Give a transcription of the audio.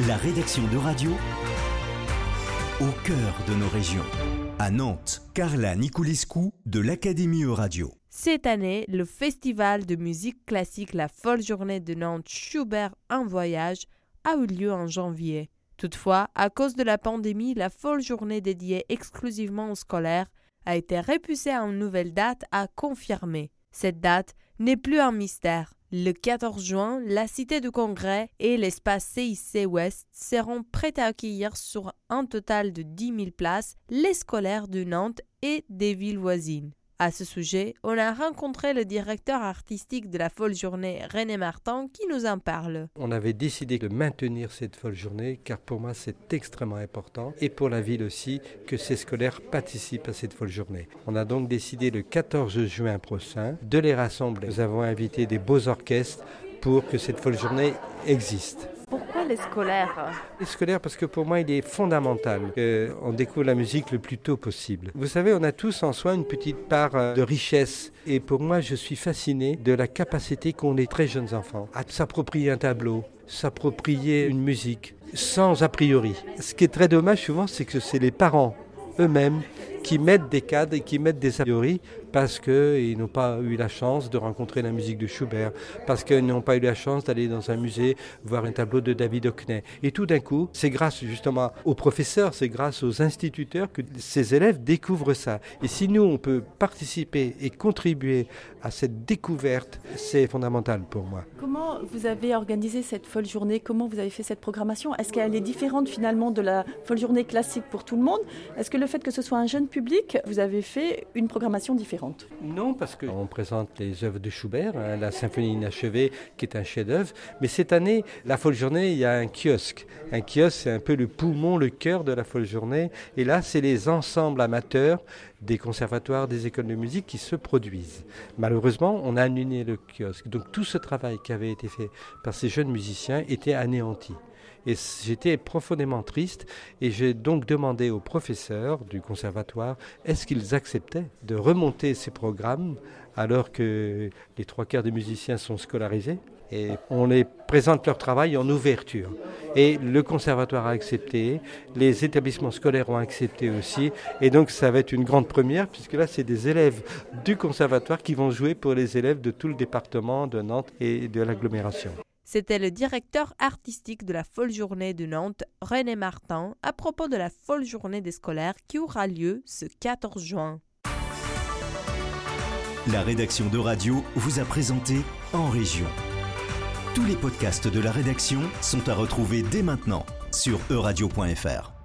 La rédaction de radio au cœur de nos régions. À Nantes, Carla Niculescu de l'Académie Euradio. Cette année, le festival de musique classique La Folle Journée de Nantes Schubert en voyage a eu lieu en janvier. Toutefois, à cause de la pandémie, la folle journée dédiée exclusivement aux scolaires a été repoussée à une nouvelle date à confirmer. Cette date n'est plus un mystère. Le 14 juin, la cité du Congrès et l'espace CIC Ouest seront prêts à accueillir sur un total de 10 000 places les scolaires de Nantes et des villes voisines. À ce sujet, on a rencontré le directeur artistique de la folle journée, René Martin, qui nous en parle. On avait décidé de maintenir cette folle journée car pour moi c'est extrêmement important et pour la ville aussi que ces scolaires participent à cette folle journée. On a donc décidé le 14 juin prochain de les rassembler. Nous avons invité des beaux orchestres pour que cette folle journée existe. Les scolaires Les scolaires parce que pour moi il est fondamental qu'on découvre la musique le plus tôt possible. Vous savez, on a tous en soi une petite part euh, de richesse et pour moi je suis fasciné de la capacité qu'ont les très jeunes enfants à s'approprier un tableau, s'approprier une musique sans a priori. Ce qui est très dommage souvent c'est que c'est les parents eux-mêmes qui mettent des cadres et qui mettent des a priori parce qu'ils n'ont pas eu la chance de rencontrer la musique de Schubert, parce qu'ils n'ont pas eu la chance d'aller dans un musée voir un tableau de David Hockney. Et tout d'un coup, c'est grâce justement aux professeurs, c'est grâce aux instituteurs que ces élèves découvrent ça. Et si nous, on peut participer et contribuer à cette découverte, c'est fondamental pour moi. Comment vous avez organisé cette folle journée? Comment vous avez fait cette programmation? Est-ce qu'elle est différente finalement de la folle journée classique pour tout le monde? Est-ce que le fait que ce soit un jeune public, vous avez fait une programmation différente? Non, parce qu'on présente les œuvres de Schubert, hein, la symphonie inachevée qui est un chef-d'œuvre. Mais cette année, la folle journée, il y a un kiosque. Un kiosque, c'est un peu le poumon, le cœur de la folle journée. Et là, c'est les ensembles amateurs des conservatoires, des écoles de musique qui se produisent. Malheureusement, on a annulé le kiosque. Donc tout ce travail qui avait été fait par ces jeunes musiciens était anéanti. Et j'étais profondément triste et j'ai donc demandé aux professeurs du conservatoire est-ce qu'ils acceptaient de remonter ces programmes alors que les trois quarts des musiciens sont scolarisés et on les présente leur travail en ouverture. Et le conservatoire a accepté, les établissements scolaires ont accepté aussi, et donc ça va être une grande première, puisque là c'est des élèves du conservatoire qui vont jouer pour les élèves de tout le département de Nantes et de l'agglomération. C'était le directeur artistique de la Folle Journée de Nantes, René Martin, à propos de la Folle Journée des scolaires qui aura lieu ce 14 juin. La rédaction de radio vous a présenté En Région. Tous les podcasts de la rédaction sont à retrouver dès maintenant sur euradio.fr.